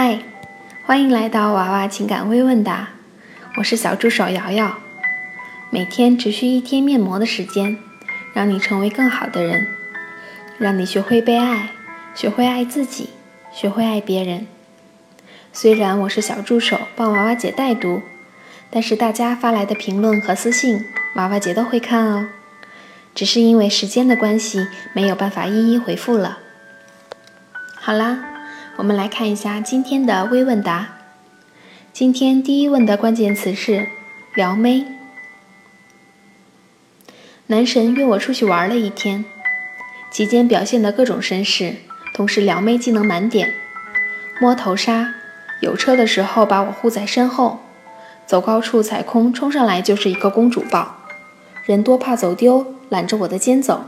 嗨，欢迎来到娃娃情感微问答，我是小助手瑶瑶。每天只需一天面膜的时间，让你成为更好的人，让你学会被爱，学会爱自己，学会爱别人。虽然我是小助手，帮娃娃姐带读，但是大家发来的评论和私信，娃娃姐都会看哦。只是因为时间的关系，没有办法一一回复了。好啦。我们来看一下今天的微问答。今天第一问的关键词是“撩妹”。男神约我出去玩了一天，期间表现的各种绅士，同时撩妹技能满点，摸头杀，有车的时候把我护在身后，走高处踩空冲上来就是一个公主抱，人多怕走丢，揽着我的肩走，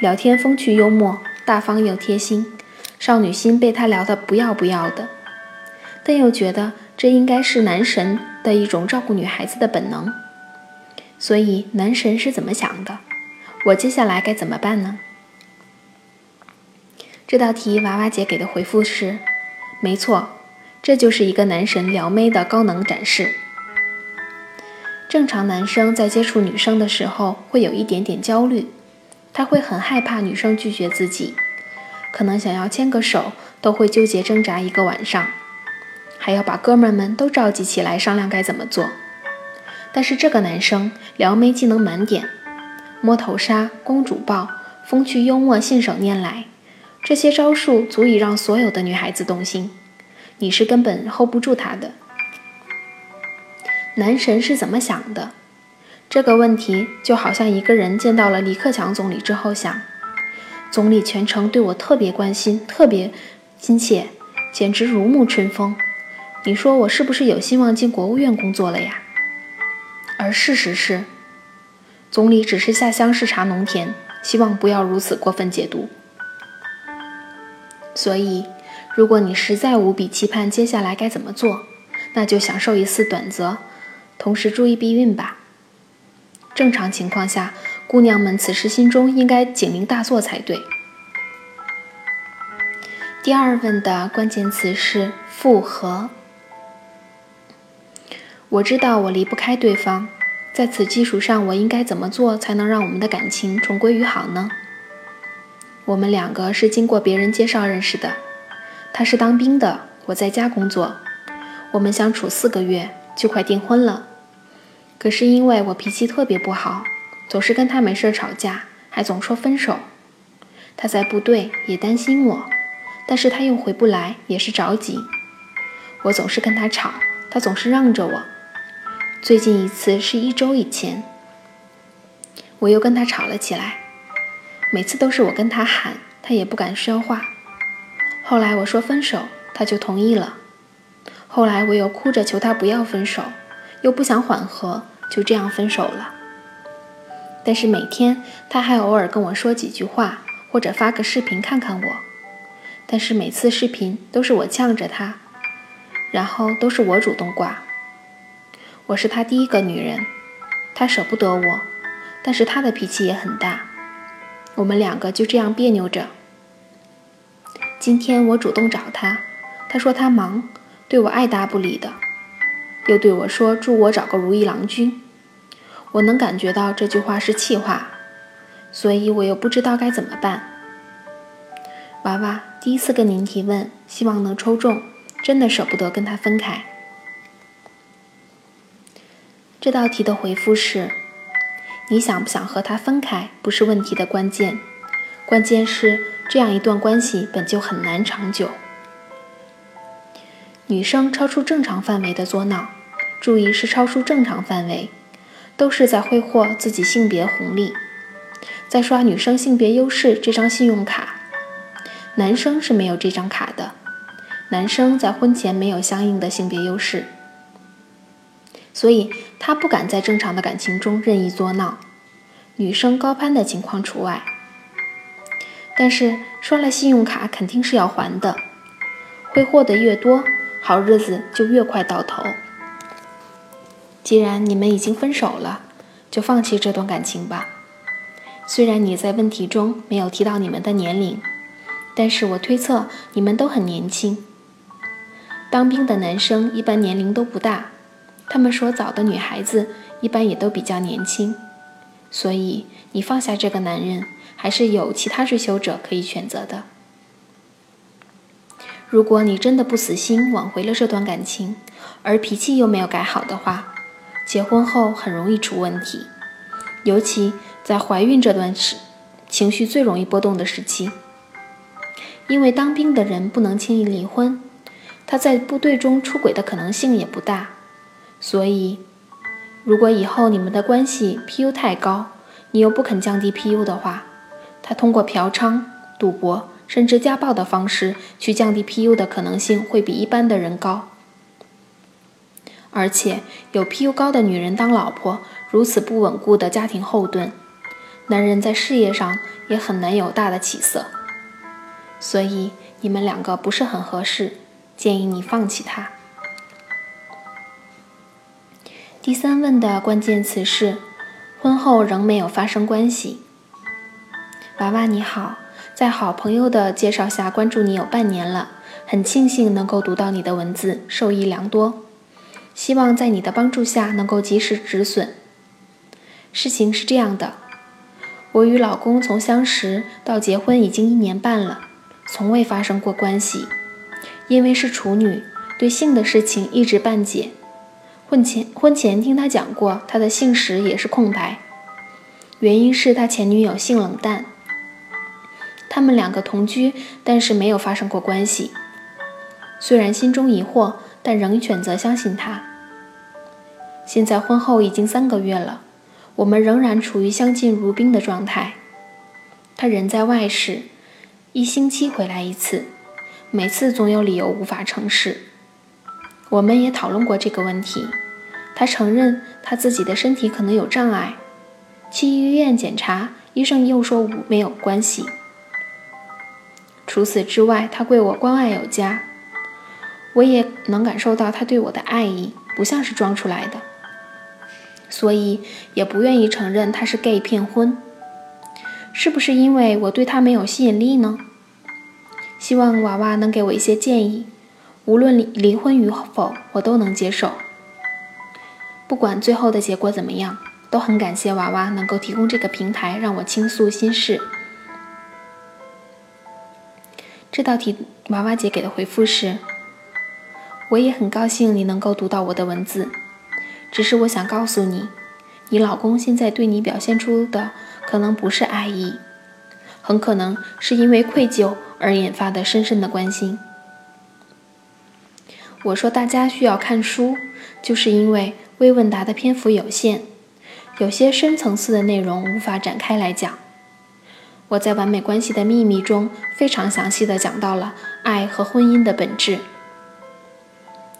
聊天风趣幽默，大方又贴心。少女心被他聊得不要不要的，但又觉得这应该是男神的一种照顾女孩子的本能。所以男神是怎么想的？我接下来该怎么办呢？这道题娃娃姐给的回复是：没错，这就是一个男神撩妹的高能展示。正常男生在接触女生的时候会有一点点焦虑，他会很害怕女生拒绝自己。可能想要牵个手，都会纠结挣扎一个晚上，还要把哥们们都召集起来商量该怎么做。但是这个男生撩妹技能满点，摸头杀、公主抱、风趣幽默信手拈来，这些招数足以让所有的女孩子动心。你是根本 hold 不住他的。男神是怎么想的？这个问题就好像一个人见到了李克强总理之后想。总理全程对我特别关心，特别亲切，简直如沐春风。你说我是不是有希望进国务院工作了呀？而事实是，总理只是下乡视察农田，希望不要如此过分解读。所以，如果你实在无比期盼接下来该怎么做，那就享受一次短则，同时注意避孕吧。正常情况下。姑娘们此时心中应该警铃大作才对。第二问的关键词是复合。我知道我离不开对方，在此基础上，我应该怎么做才能让我们的感情重归于好呢？我们两个是经过别人介绍认识的，他是当兵的，我在家工作，我们相处四个月就快订婚了，可是因为我脾气特别不好。总是跟他没事吵架，还总说分手。他在部队也担心我，但是他又回不来，也是着急。我总是跟他吵，他总是让着我。最近一次是一周以前，我又跟他吵了起来。每次都是我跟他喊，他也不敢说话。后来我说分手，他就同意了。后来我又哭着求他不要分手，又不想缓和，就这样分手了。但是每天他还偶尔跟我说几句话，或者发个视频看看我。但是每次视频都是我呛着他，然后都是我主动挂。我是他第一个女人，他舍不得我，但是他的脾气也很大。我们两个就这样别扭着。今天我主动找他，他说他忙，对我爱答不理的，又对我说祝我找个如意郎君。我能感觉到这句话是气话，所以我又不知道该怎么办。娃娃第一次跟您提问，希望能抽中，真的舍不得跟他分开。这道题的回复是：你想不想和他分开，不是问题的关键，关键是这样一段关系本就很难长久。女生超出正常范围的作闹，注意是超出正常范围。都是在挥霍自己性别红利，在刷女生性别优势这张信用卡。男生是没有这张卡的，男生在婚前没有相应的性别优势，所以他不敢在正常的感情中任意作闹。女生高攀的情况除外，但是刷了信用卡肯定是要还的，挥霍的越多，好日子就越快到头。既然你们已经分手了，就放弃这段感情吧。虽然你在问题中没有提到你们的年龄，但是我推测你们都很年轻。当兵的男生一般年龄都不大，他们所找的女孩子一般也都比较年轻，所以你放下这个男人，还是有其他追求者可以选择的。如果你真的不死心挽回了这段感情，而脾气又没有改好的话，结婚后很容易出问题，尤其在怀孕这段时，情绪最容易波动的时期。因为当兵的人不能轻易离婚，他在部队中出轨的可能性也不大，所以，如果以后你们的关系 PU 太高，你又不肯降低 PU 的话，他通过嫖娼、赌博甚至家暴的方式去降低 PU 的可能性会比一般的人高。而且有 PU 高的女人当老婆，如此不稳固的家庭后盾，男人在事业上也很难有大的起色。所以你们两个不是很合适，建议你放弃他。第三问的关键词是：婚后仍没有发生关系。娃娃你好，在好朋友的介绍下关注你有半年了，很庆幸能够读到你的文字，受益良多。希望在你的帮助下能够及时止损。事情是这样的，我与老公从相识到结婚已经一年半了，从未发生过关系。因为是处女，对性的事情一知半解。婚前婚前听他讲过，他的性史也是空白，原因是他前女友性冷淡。他们两个同居，但是没有发生过关系。虽然心中疑惑。但仍选择相信他。现在婚后已经三个月了，我们仍然处于相敬如宾的状态。他人在外市，一星期回来一次，每次总有理由无法成事。我们也讨论过这个问题，他承认他自己的身体可能有障碍，去医院检查，医生又说无没有关系。除此之外，他对我关爱有加。我也能感受到他对我的爱意，不像是装出来的，所以也不愿意承认他是 gay 骗婚。是不是因为我对他没有吸引力呢？希望娃娃能给我一些建议。无论离离婚与否，我都能接受。不管最后的结果怎么样，都很感谢娃娃能够提供这个平台让我倾诉心事。这道题，娃娃姐给的回复是。我也很高兴你能够读到我的文字，只是我想告诉你，你老公现在对你表现出的可能不是爱意，很可能是因为愧疚而引发的深深的关心。我说大家需要看书，就是因为微问答的篇幅有限，有些深层次的内容无法展开来讲。我在《完美关系的秘密》中非常详细的讲到了爱和婚姻的本质。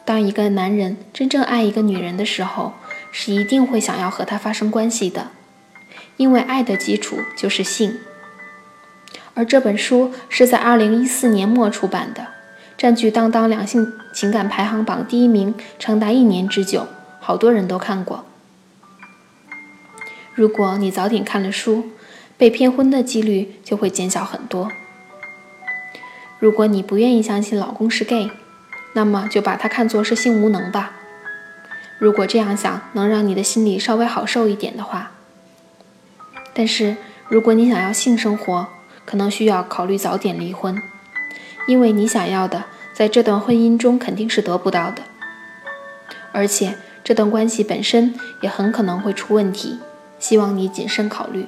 当一个男人真正爱一个女人的时候，是一定会想要和她发生关系的，因为爱的基础就是性。而这本书是在二零一四年末出版的，占据当当两性情感排行榜第一名长达一年之久，好多人都看过。如果你早点看了书，被骗婚的几率就会减小很多。如果你不愿意相信老公是 gay，那么就把它看作是性无能吧。如果这样想能让你的心里稍微好受一点的话，但是如果你想要性生活，可能需要考虑早点离婚，因为你想要的在这段婚姻中肯定是得不到的，而且这段关系本身也很可能会出问题。希望你谨慎考虑。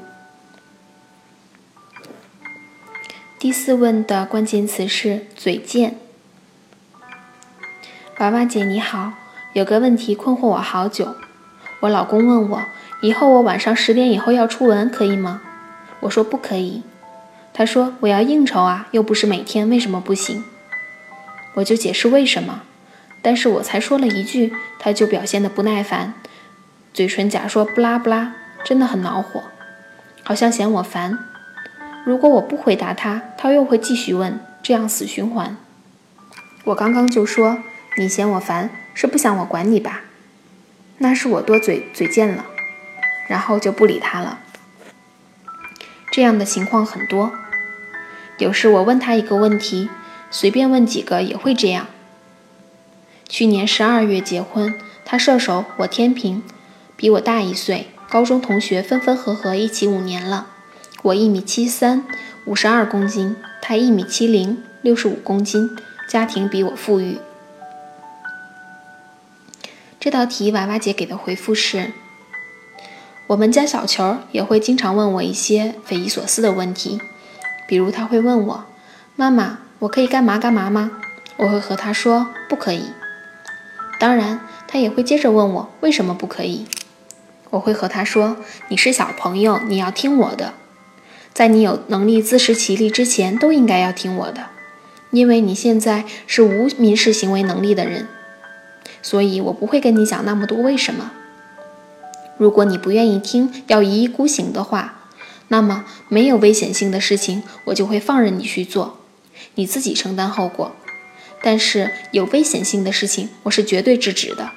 第四问的关键词是嘴贱。娃娃姐你好，有个问题困惑我好久。我老公问我，以后我晚上十点以后要出门可以吗？我说不可以。他说我要应酬啊，又不是每天，为什么不行？我就解释为什么，但是我才说了一句，他就表现得不耐烦，嘴唇假说不拉不拉，真的很恼火，好像嫌我烦。如果我不回答他，他又会继续问，这样死循环。我刚刚就说。你嫌我烦，是不想我管你吧？那是我多嘴嘴贱了，然后就不理他了。这样的情况很多，有时我问他一个问题，随便问几个也会这样。去年十二月结婚，他射手，我天平，比我大一岁。高中同学分分合合一起五年了。我一米七三，五十二公斤，他一米七零，六十五公斤。家庭比我富裕。这道题娃娃姐给的回复是：我们家小球也会经常问我一些匪夷所思的问题，比如他会问我：“妈妈，我可以干嘛干嘛吗？”我会和他说：“不可以。”当然，他也会接着问我为什么不可以。我会和他说：“你是小朋友，你要听我的，在你有能力自食其力之前，都应该要听我的。”因为你现在是无民事行为能力的人，所以我不会跟你讲那么多为什么。如果你不愿意听，要一意孤行的话，那么没有危险性的事情，我就会放任你去做，你自己承担后果。但是有危险性的事情，我是绝对制止的。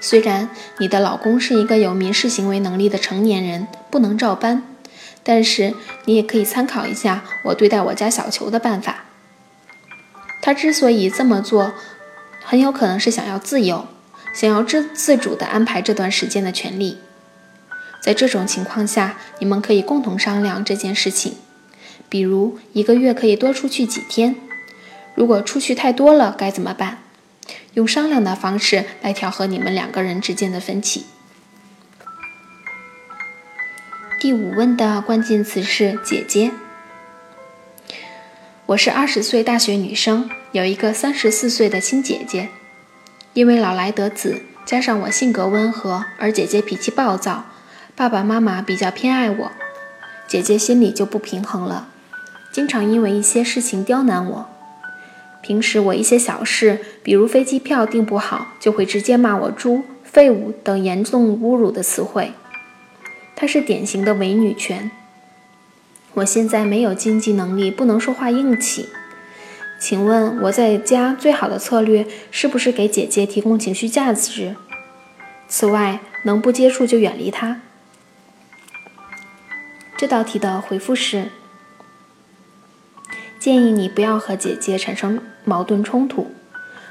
虽然你的老公是一个有民事行为能力的成年人，不能照搬。但是你也可以参考一下我对待我家小球的办法。他之所以这么做，很有可能是想要自由，想要自自主地安排这段时间的权利。在这种情况下，你们可以共同商量这件事情，比如一个月可以多出去几天。如果出去太多了该怎么办？用商量的方式来调和你们两个人之间的分歧。第五问的关键词是姐姐。我是二十岁大学女生，有一个三十四岁的亲姐姐。因为老来得子，加上我性格温和，而姐姐脾气暴躁，爸爸妈妈比较偏爱我，姐姐心里就不平衡了，经常因为一些事情刁难我。平时我一些小事，比如飞机票订不好，就会直接骂我猪、废物等严重侮辱的词汇。她是典型的伪女权。我现在没有经济能力，不能说话硬气。请问我在家最好的策略是不是给姐姐提供情绪价值？此外，能不接触就远离她。这道题的回复是：建议你不要和姐姐产生矛盾冲突，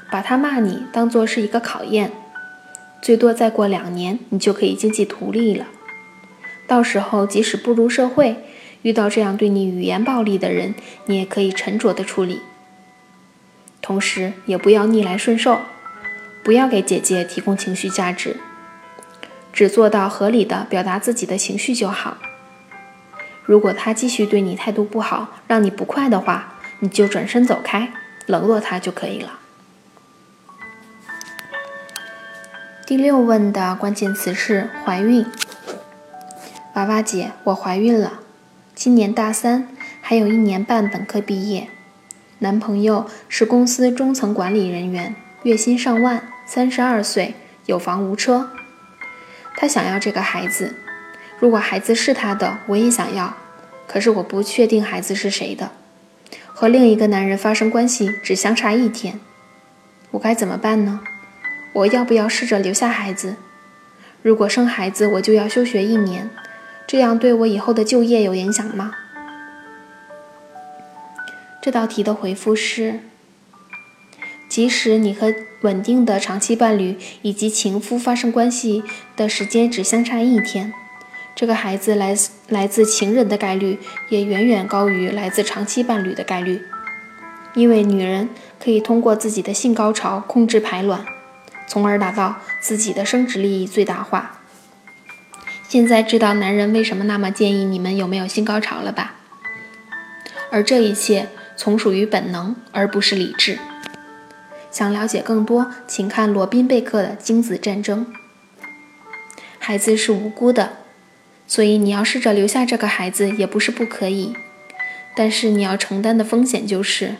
把她骂你当做是一个考验，最多再过两年，你就可以经济独立了。到时候，即使步入社会，遇到这样对你语言暴力的人，你也可以沉着的处理。同时，也不要逆来顺受，不要给姐姐提供情绪价值，只做到合理的表达自己的情绪就好。如果她继续对你态度不好，让你不快的话，你就转身走开，冷落她就可以了。第六问的关键词是怀孕。娃娃姐，我怀孕了，今年大三，还有一年半本科毕业。男朋友是公司中层管理人员，月薪上万，三十二岁，有房无车。他想要这个孩子，如果孩子是他的，我也想要。可是我不确定孩子是谁的，和另一个男人发生关系只相差一天，我该怎么办呢？我要不要试着留下孩子？如果生孩子，我就要休学一年。这样对我以后的就业有影响吗？这道题的回复是：即使你和稳定的长期伴侣以及情夫发生关系的时间只相差一天，这个孩子来自来自情人的概率也远远高于来自长期伴侣的概率，因为女人可以通过自己的性高潮控制排卵，从而达到自己的生殖利益最大化。现在知道男人为什么那么建议你们有没有性高潮了吧？而这一切从属于本能，而不是理智。想了解更多，请看罗宾贝克的《精子战争》。孩子是无辜的，所以你要试着留下这个孩子也不是不可以。但是你要承担的风险就是，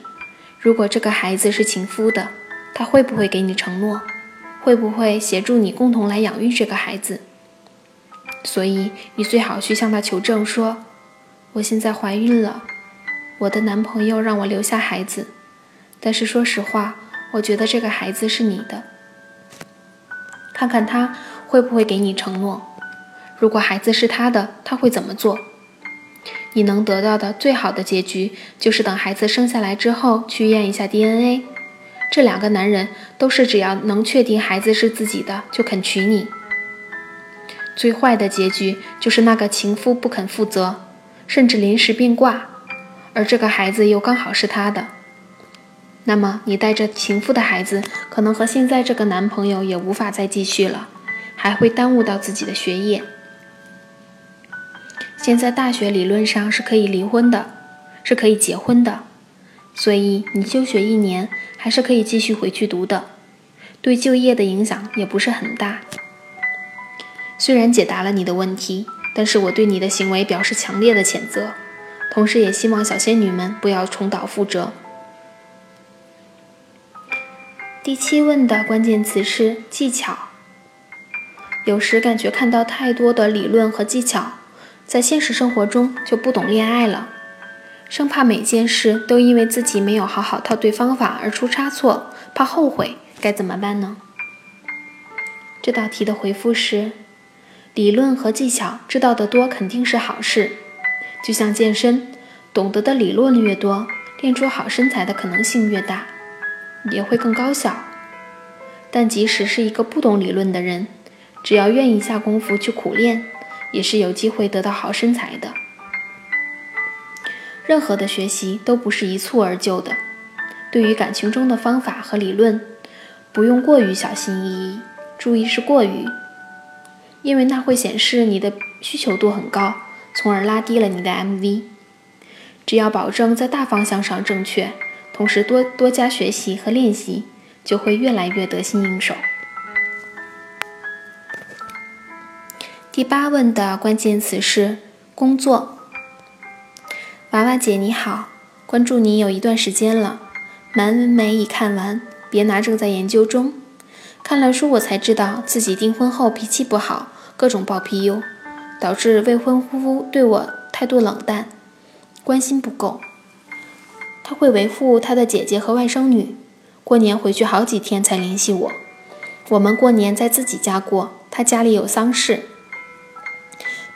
如果这个孩子是情夫的，他会不会给你承诺？会不会协助你共同来养育这个孩子？所以，你最好去向他求证，说：“我现在怀孕了，我的男朋友让我留下孩子，但是说实话，我觉得这个孩子是你的。看看他会不会给你承诺。如果孩子是他的，他会怎么做？你能得到的最好的结局，就是等孩子生下来之后去验一下 DNA，这两个男人都是只要能确定孩子是自己的就肯娶你。最坏的结局就是那个情夫不肯负责，甚至临时变卦，而这个孩子又刚好是他的。那么你带着情妇的孩子，可能和现在这个男朋友也无法再继续了，还会耽误到自己的学业。现在大学理论上是可以离婚的，是可以结婚的，所以你休学一年还是可以继续回去读的，对就业的影响也不是很大。虽然解答了你的问题，但是我对你的行为表示强烈的谴责，同时也希望小仙女们不要重蹈覆辙。第七问的关键词是技巧。有时感觉看到太多的理论和技巧，在现实生活中就不懂恋爱了，生怕每件事都因为自己没有好好套对方法而出差错，怕后悔，该怎么办呢？这道题的回复是：理论和技巧知道的多肯定是好事，就像健身，懂得的理论越多，练出好身材的可能性越大。也会更高效，但即使是一个不懂理论的人，只要愿意下功夫去苦练，也是有机会得到好身材的。任何的学习都不是一蹴而就的，对于感情中的方法和理论，不用过于小心翼翼，注意是过于，因为那会显示你的需求度很高，从而拉低了你的 MV。只要保证在大方向上正确。同时多多加学习和练习，就会越来越得心应手。第八问的关键词是工作。娃娃姐你好，关注你有一段时间了，满文没已看完，别拿正在研究中。看了书我才知道自己订婚后脾气不好，各种爆 PU，导致未婚夫对我态度冷淡，关心不够。他会维护他的姐姐和外甥女，过年回去好几天才联系我。我们过年在自己家过，他家里有丧事。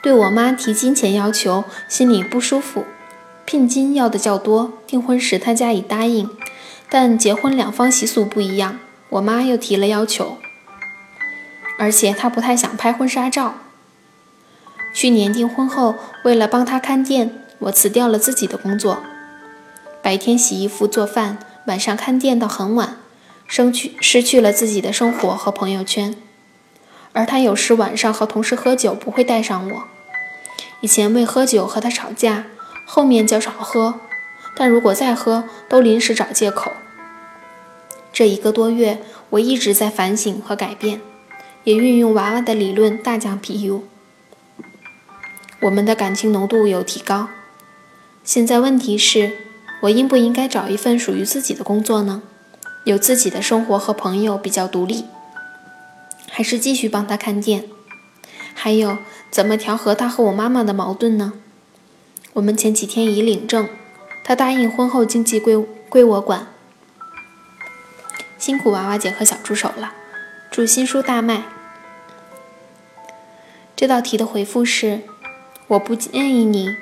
对我妈提金钱要求，心里不舒服。聘金要的较多，订婚时他家已答应，但结婚两方习俗不一样，我妈又提了要求。而且他不太想拍婚纱照。去年订婚后，为了帮他看店，我辞掉了自己的工作。白天洗衣服做饭，晚上看店到很晚，失去失去了自己的生活和朋友圈。而他有时晚上和同事喝酒不会带上我。以前为喝酒和他吵架，后面较少喝，但如果再喝，都临时找借口。这一个多月，我一直在反省和改变，也运用娃娃的理论大讲 PU。我们的感情浓度有提高。现在问题是。我应不应该找一份属于自己的工作呢？有自己的生活和朋友比较独立，还是继续帮他看店？还有，怎么调和他和我妈妈的矛盾呢？我们前几天已领证，他答应婚后经济归归我管。辛苦娃娃姐和小助手了，祝新书大卖。这道题的回复是：我不建议你，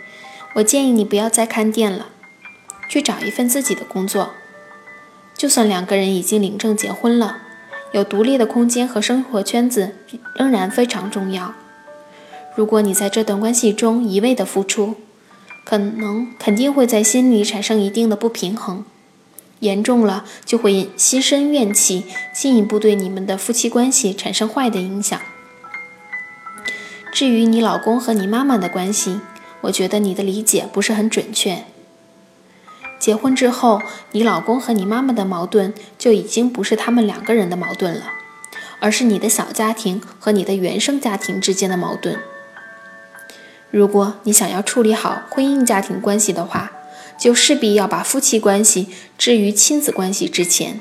我建议你不要再看店了。去找一份自己的工作，就算两个人已经领证结婚了，有独立的空间和生活圈子仍然非常重要。如果你在这段关系中一味的付出，可能肯定会在心里产生一定的不平衡，严重了就会心生怨气，进一步对你们的夫妻关系产生坏的影响。至于你老公和你妈妈的关系，我觉得你的理解不是很准确。结婚之后，你老公和你妈妈的矛盾就已经不是他们两个人的矛盾了，而是你的小家庭和你的原生家庭之间的矛盾。如果你想要处理好婚姻家庭关系的话，就势必要把夫妻关系置于亲子关系之前。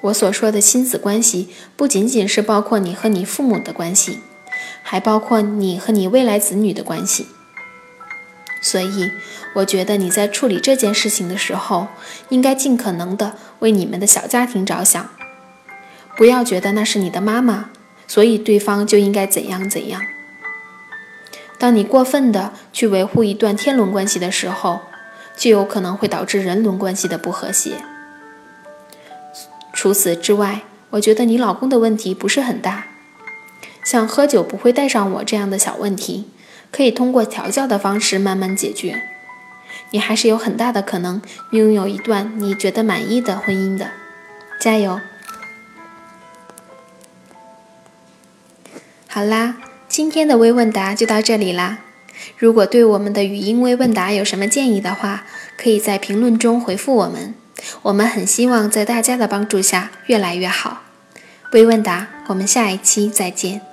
我所说的亲子关系，不仅仅是包括你和你父母的关系，还包括你和你未来子女的关系。所以。我觉得你在处理这件事情的时候，应该尽可能的为你们的小家庭着想，不要觉得那是你的妈妈，所以对方就应该怎样怎样。当你过分的去维护一段天伦关系的时候，就有可能会导致人伦关系的不和谐。除此之外，我觉得你老公的问题不是很大，像喝酒不会带上我这样的小问题，可以通过调教的方式慢慢解决。你还是有很大的可能拥有一段你觉得满意的婚姻的，加油！好啦，今天的微问答就到这里啦。如果对我们的语音微问答有什么建议的话，可以在评论中回复我们。我们很希望在大家的帮助下越来越好。微问答，我们下一期再见。